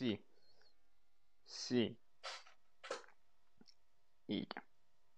Sí. Sí. Y ya.